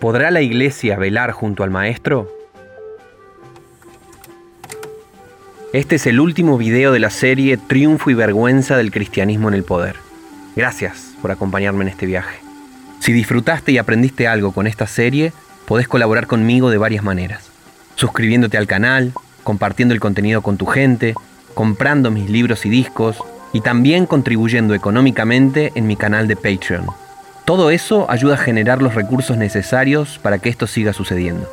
¿Podrá la iglesia velar junto al maestro? Este es el último video de la serie Triunfo y Vergüenza del Cristianismo en el Poder. Gracias por acompañarme en este viaje. Si disfrutaste y aprendiste algo con esta serie, podés colaborar conmigo de varias maneras. Suscribiéndote al canal, compartiendo el contenido con tu gente, comprando mis libros y discos y también contribuyendo económicamente en mi canal de Patreon. Todo eso ayuda a generar los recursos necesarios para que esto siga sucediendo.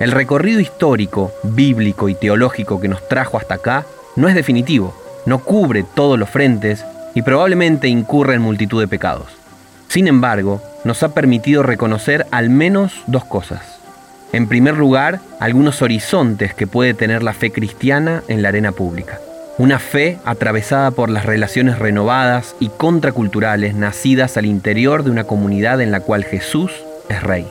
El recorrido histórico, bíblico y teológico que nos trajo hasta acá no es definitivo, no cubre todos los frentes y probablemente incurre en multitud de pecados. Sin embargo, nos ha permitido reconocer al menos dos cosas. En primer lugar, algunos horizontes que puede tener la fe cristiana en la arena pública. Una fe atravesada por las relaciones renovadas y contraculturales nacidas al interior de una comunidad en la cual Jesús es rey.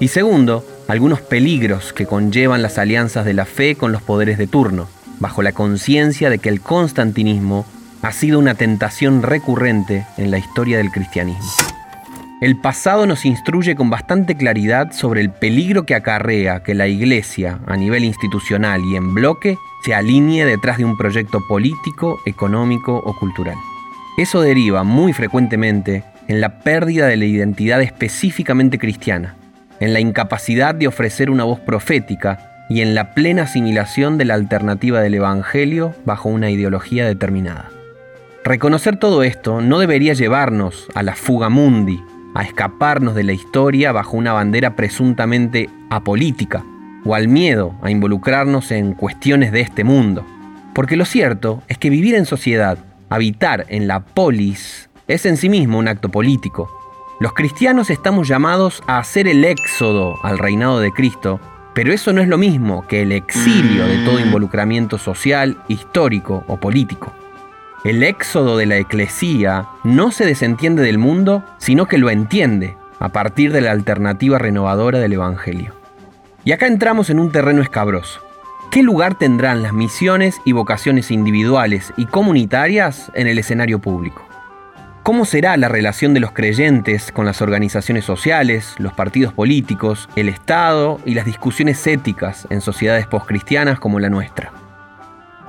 Y segundo, algunos peligros que conllevan las alianzas de la fe con los poderes de turno, bajo la conciencia de que el constantinismo ha sido una tentación recurrente en la historia del cristianismo. El pasado nos instruye con bastante claridad sobre el peligro que acarrea que la Iglesia, a nivel institucional y en bloque, se alinee detrás de un proyecto político, económico o cultural. Eso deriva muy frecuentemente en la pérdida de la identidad específicamente cristiana, en la incapacidad de ofrecer una voz profética y en la plena asimilación de la alternativa del Evangelio bajo una ideología determinada. Reconocer todo esto no debería llevarnos a la fuga mundi, a escaparnos de la historia bajo una bandera presuntamente apolítica, o al miedo a involucrarnos en cuestiones de este mundo. Porque lo cierto es que vivir en sociedad, habitar en la polis, es en sí mismo un acto político. Los cristianos estamos llamados a hacer el éxodo al reinado de Cristo, pero eso no es lo mismo que el exilio de todo involucramiento social, histórico o político. El éxodo de la eclesía no se desentiende del mundo, sino que lo entiende a partir de la alternativa renovadora del Evangelio. Y acá entramos en un terreno escabroso. ¿Qué lugar tendrán las misiones y vocaciones individuales y comunitarias en el escenario público? ¿Cómo será la relación de los creyentes con las organizaciones sociales, los partidos políticos, el Estado y las discusiones éticas en sociedades postcristianas como la nuestra?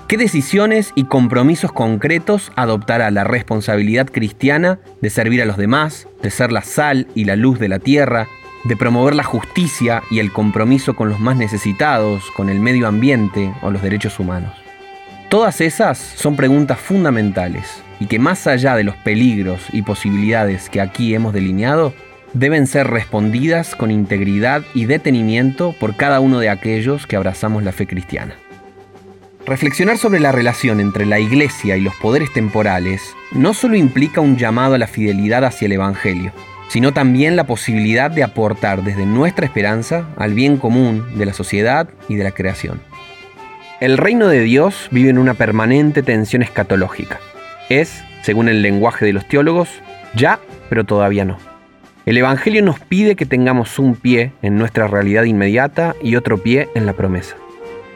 ¿Qué decisiones y compromisos concretos adoptará la responsabilidad cristiana de servir a los demás, de ser la sal y la luz de la tierra, de promover la justicia y el compromiso con los más necesitados, con el medio ambiente o los derechos humanos. Todas esas son preguntas fundamentales y que más allá de los peligros y posibilidades que aquí hemos delineado, deben ser respondidas con integridad y detenimiento por cada uno de aquellos que abrazamos la fe cristiana. Reflexionar sobre la relación entre la Iglesia y los poderes temporales no solo implica un llamado a la fidelidad hacia el Evangelio, sino también la posibilidad de aportar desde nuestra esperanza al bien común de la sociedad y de la creación. El reino de Dios vive en una permanente tensión escatológica. Es, según el lenguaje de los teólogos, ya, pero todavía no. El Evangelio nos pide que tengamos un pie en nuestra realidad inmediata y otro pie en la promesa.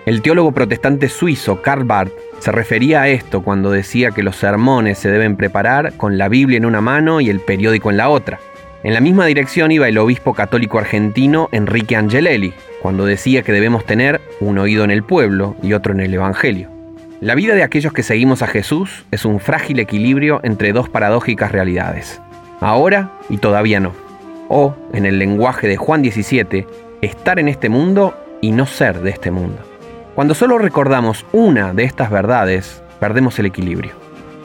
El teólogo protestante suizo Karl Barth se refería a esto cuando decía que los sermones se deben preparar con la Biblia en una mano y el periódico en la otra. En la misma dirección iba el obispo católico argentino Enrique Angelelli, cuando decía que debemos tener un oído en el pueblo y otro en el Evangelio. La vida de aquellos que seguimos a Jesús es un frágil equilibrio entre dos paradójicas realidades, ahora y todavía no. O, en el lenguaje de Juan 17, estar en este mundo y no ser de este mundo. Cuando solo recordamos una de estas verdades, perdemos el equilibrio.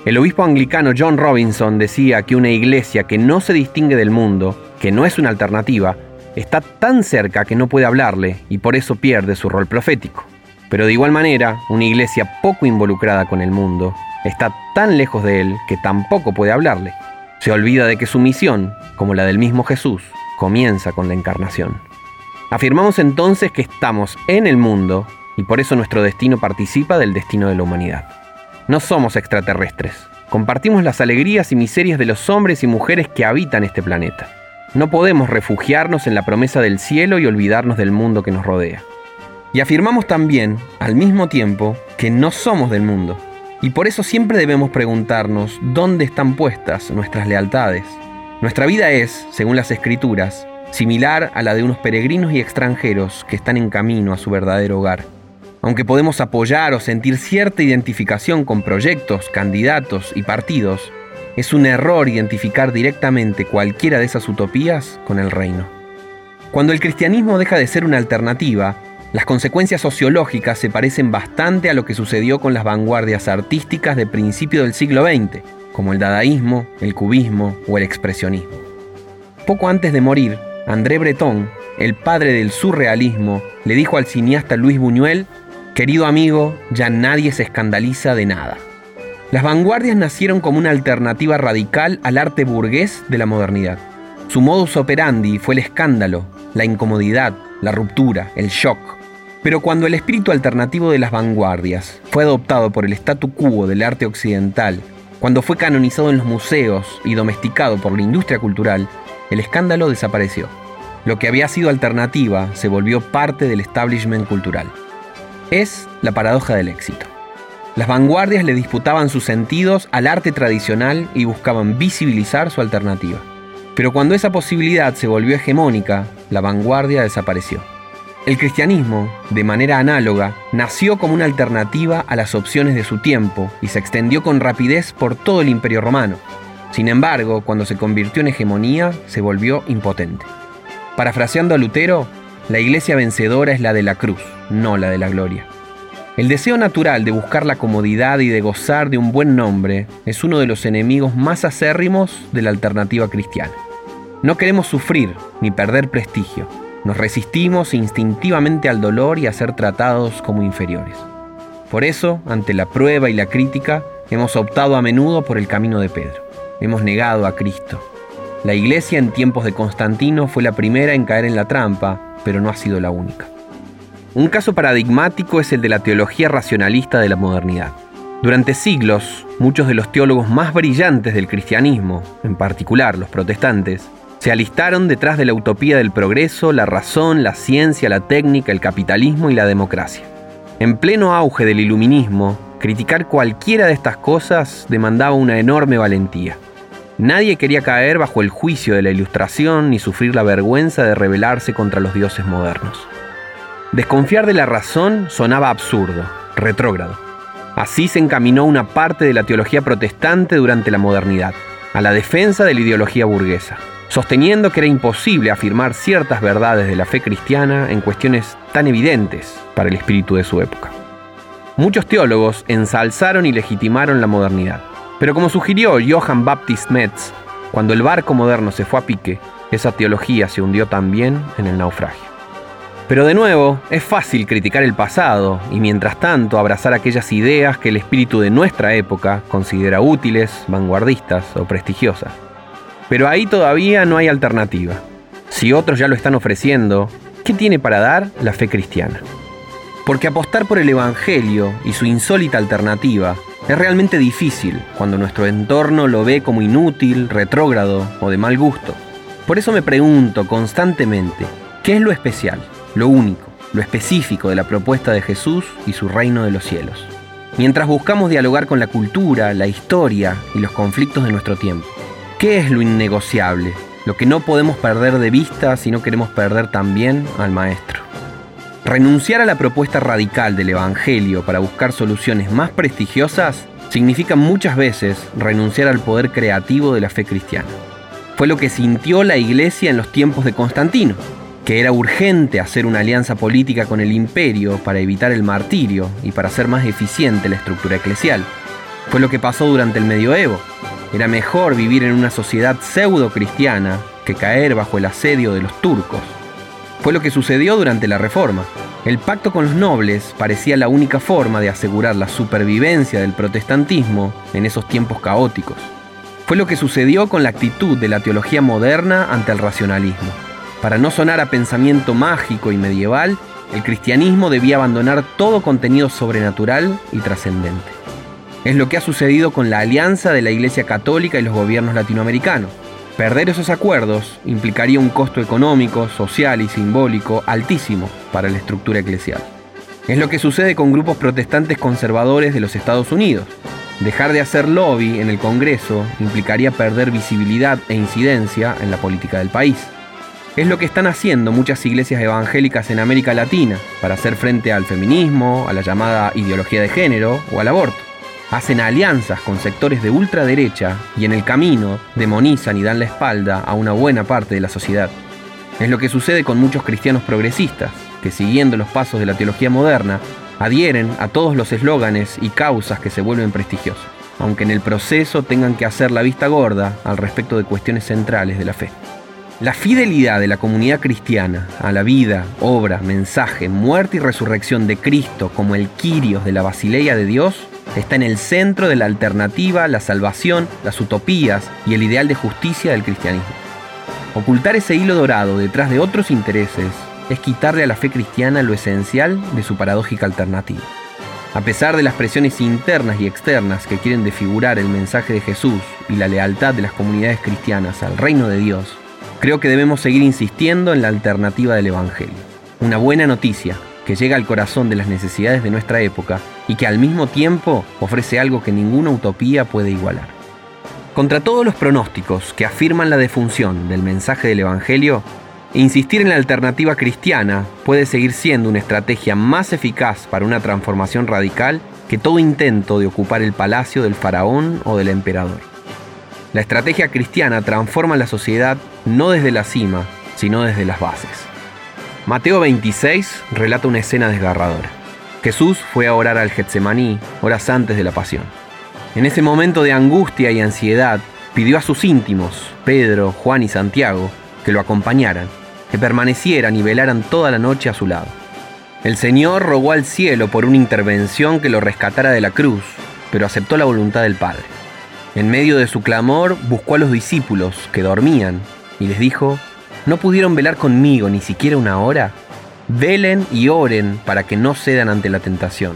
El obispo anglicano John Robinson decía que una iglesia que no se distingue del mundo, que no es una alternativa, está tan cerca que no puede hablarle y por eso pierde su rol profético. Pero de igual manera, una iglesia poco involucrada con el mundo está tan lejos de él que tampoco puede hablarle. Se olvida de que su misión, como la del mismo Jesús, comienza con la encarnación. Afirmamos entonces que estamos en el mundo y por eso nuestro destino participa del destino de la humanidad. No somos extraterrestres. Compartimos las alegrías y miserias de los hombres y mujeres que habitan este planeta. No podemos refugiarnos en la promesa del cielo y olvidarnos del mundo que nos rodea. Y afirmamos también, al mismo tiempo, que no somos del mundo. Y por eso siempre debemos preguntarnos dónde están puestas nuestras lealtades. Nuestra vida es, según las escrituras, similar a la de unos peregrinos y extranjeros que están en camino a su verdadero hogar. Aunque podemos apoyar o sentir cierta identificación con proyectos, candidatos y partidos, es un error identificar directamente cualquiera de esas utopías con el reino. Cuando el cristianismo deja de ser una alternativa, las consecuencias sociológicas se parecen bastante a lo que sucedió con las vanguardias artísticas de principio del siglo XX, como el dadaísmo, el cubismo o el expresionismo. Poco antes de morir, André Breton, el padre del surrealismo, le dijo al cineasta Luis Buñuel, Querido amigo, ya nadie se escandaliza de nada. Las vanguardias nacieron como una alternativa radical al arte burgués de la modernidad. Su modus operandi fue el escándalo, la incomodidad, la ruptura, el shock. Pero cuando el espíritu alternativo de las vanguardias fue adoptado por el statu quo del arte occidental, cuando fue canonizado en los museos y domesticado por la industria cultural, el escándalo desapareció. Lo que había sido alternativa se volvió parte del establishment cultural. Es la paradoja del éxito. Las vanguardias le disputaban sus sentidos al arte tradicional y buscaban visibilizar su alternativa. Pero cuando esa posibilidad se volvió hegemónica, la vanguardia desapareció. El cristianismo, de manera análoga, nació como una alternativa a las opciones de su tiempo y se extendió con rapidez por todo el imperio romano. Sin embargo, cuando se convirtió en hegemonía, se volvió impotente. Parafraseando a Lutero, la iglesia vencedora es la de la cruz, no la de la gloria. El deseo natural de buscar la comodidad y de gozar de un buen nombre es uno de los enemigos más acérrimos de la alternativa cristiana. No queremos sufrir ni perder prestigio. Nos resistimos instintivamente al dolor y a ser tratados como inferiores. Por eso, ante la prueba y la crítica, hemos optado a menudo por el camino de Pedro. Hemos negado a Cristo. La iglesia en tiempos de Constantino fue la primera en caer en la trampa, pero no ha sido la única. Un caso paradigmático es el de la teología racionalista de la modernidad. Durante siglos, muchos de los teólogos más brillantes del cristianismo, en particular los protestantes, se alistaron detrás de la utopía del progreso, la razón, la ciencia, la técnica, el capitalismo y la democracia. En pleno auge del iluminismo, criticar cualquiera de estas cosas demandaba una enorme valentía. Nadie quería caer bajo el juicio de la ilustración ni sufrir la vergüenza de rebelarse contra los dioses modernos. Desconfiar de la razón sonaba absurdo, retrógrado. Así se encaminó una parte de la teología protestante durante la modernidad, a la defensa de la ideología burguesa, sosteniendo que era imposible afirmar ciertas verdades de la fe cristiana en cuestiones tan evidentes para el espíritu de su época. Muchos teólogos ensalzaron y legitimaron la modernidad, pero como sugirió Johann Baptist Metz, cuando el barco moderno se fue a pique, esa teología se hundió también en el naufragio. Pero de nuevo, es fácil criticar el pasado y mientras tanto abrazar aquellas ideas que el espíritu de nuestra época considera útiles, vanguardistas o prestigiosas. Pero ahí todavía no hay alternativa. Si otros ya lo están ofreciendo, ¿qué tiene para dar la fe cristiana? Porque apostar por el Evangelio y su insólita alternativa es realmente difícil cuando nuestro entorno lo ve como inútil, retrógrado o de mal gusto. Por eso me pregunto constantemente, ¿qué es lo especial? Lo único, lo específico de la propuesta de Jesús y su reino de los cielos. Mientras buscamos dialogar con la cultura, la historia y los conflictos de nuestro tiempo. ¿Qué es lo innegociable? Lo que no podemos perder de vista si no queremos perder también al Maestro. Renunciar a la propuesta radical del Evangelio para buscar soluciones más prestigiosas significa muchas veces renunciar al poder creativo de la fe cristiana. Fue lo que sintió la iglesia en los tiempos de Constantino, que era urgente hacer una alianza política con el imperio para evitar el martirio y para hacer más eficiente la estructura eclesial. Fue lo que pasó durante el medioevo. Era mejor vivir en una sociedad pseudo cristiana que caer bajo el asedio de los turcos. Fue lo que sucedió durante la Reforma. El pacto con los nobles parecía la única forma de asegurar la supervivencia del protestantismo en esos tiempos caóticos. Fue lo que sucedió con la actitud de la teología moderna ante el racionalismo. Para no sonar a pensamiento mágico y medieval, el cristianismo debía abandonar todo contenido sobrenatural y trascendente. Es lo que ha sucedido con la alianza de la Iglesia Católica y los gobiernos latinoamericanos. Perder esos acuerdos implicaría un costo económico, social y simbólico altísimo para la estructura eclesial. Es lo que sucede con grupos protestantes conservadores de los Estados Unidos. Dejar de hacer lobby en el Congreso implicaría perder visibilidad e incidencia en la política del país. Es lo que están haciendo muchas iglesias evangélicas en América Latina para hacer frente al feminismo, a la llamada ideología de género o al aborto. Hacen alianzas con sectores de ultraderecha y en el camino demonizan y dan la espalda a una buena parte de la sociedad. Es lo que sucede con muchos cristianos progresistas, que siguiendo los pasos de la teología moderna, adhieren a todos los eslóganes y causas que se vuelven prestigiosos, aunque en el proceso tengan que hacer la vista gorda al respecto de cuestiones centrales de la fe. La fidelidad de la comunidad cristiana a la vida, obra, mensaje, muerte y resurrección de Cristo como el Quirios de la Basileia de Dios está en el centro de la alternativa, la salvación, las utopías y el ideal de justicia del cristianismo. Ocultar ese hilo dorado detrás de otros intereses es quitarle a la fe cristiana lo esencial de su paradójica alternativa. A pesar de las presiones internas y externas que quieren desfigurar el mensaje de Jesús y la lealtad de las comunidades cristianas al reino de Dios, creo que debemos seguir insistiendo en la alternativa del Evangelio. Una buena noticia que llega al corazón de las necesidades de nuestra época y que al mismo tiempo ofrece algo que ninguna utopía puede igualar. Contra todos los pronósticos que afirman la defunción del mensaje del Evangelio, insistir en la alternativa cristiana puede seguir siendo una estrategia más eficaz para una transformación radical que todo intento de ocupar el palacio del faraón o del emperador. La estrategia cristiana transforma la sociedad no desde la cima, sino desde las bases. Mateo 26 relata una escena desgarradora. Jesús fue a orar al Getsemaní horas antes de la pasión. En ese momento de angustia y ansiedad, pidió a sus íntimos, Pedro, Juan y Santiago, que lo acompañaran, que permanecieran y velaran toda la noche a su lado. El Señor rogó al cielo por una intervención que lo rescatara de la cruz, pero aceptó la voluntad del Padre. En medio de su clamor buscó a los discípulos que dormían y les dijo, ¿no pudieron velar conmigo ni siquiera una hora? Velen y oren para que no cedan ante la tentación,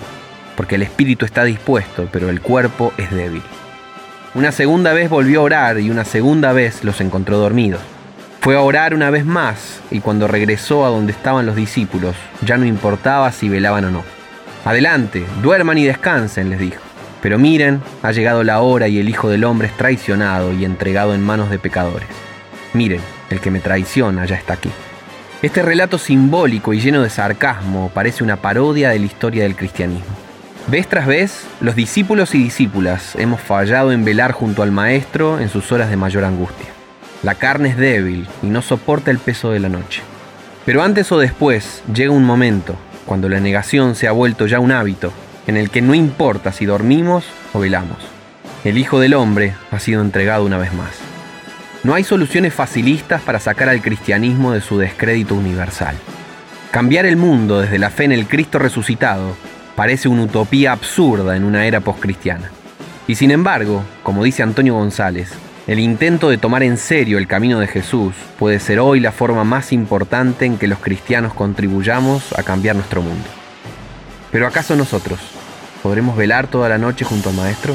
porque el espíritu está dispuesto, pero el cuerpo es débil. Una segunda vez volvió a orar y una segunda vez los encontró dormidos. Fue a orar una vez más y cuando regresó a donde estaban los discípulos, ya no importaba si velaban o no. Adelante, duerman y descansen, les dijo. Pero miren, ha llegado la hora y el Hijo del Hombre es traicionado y entregado en manos de pecadores. Miren, el que me traiciona ya está aquí. Este relato simbólico y lleno de sarcasmo parece una parodia de la historia del cristianismo. Vez tras vez, los discípulos y discípulas hemos fallado en velar junto al Maestro en sus horas de mayor angustia. La carne es débil y no soporta el peso de la noche. Pero antes o después llega un momento, cuando la negación se ha vuelto ya un hábito, en el que no importa si dormimos o velamos. El Hijo del Hombre ha sido entregado una vez más. No hay soluciones facilistas para sacar al cristianismo de su descrédito universal. Cambiar el mundo desde la fe en el Cristo resucitado parece una utopía absurda en una era postcristiana. Y sin embargo, como dice Antonio González, el intento de tomar en serio el camino de Jesús puede ser hoy la forma más importante en que los cristianos contribuyamos a cambiar nuestro mundo. Pero ¿acaso nosotros podremos velar toda la noche junto al Maestro?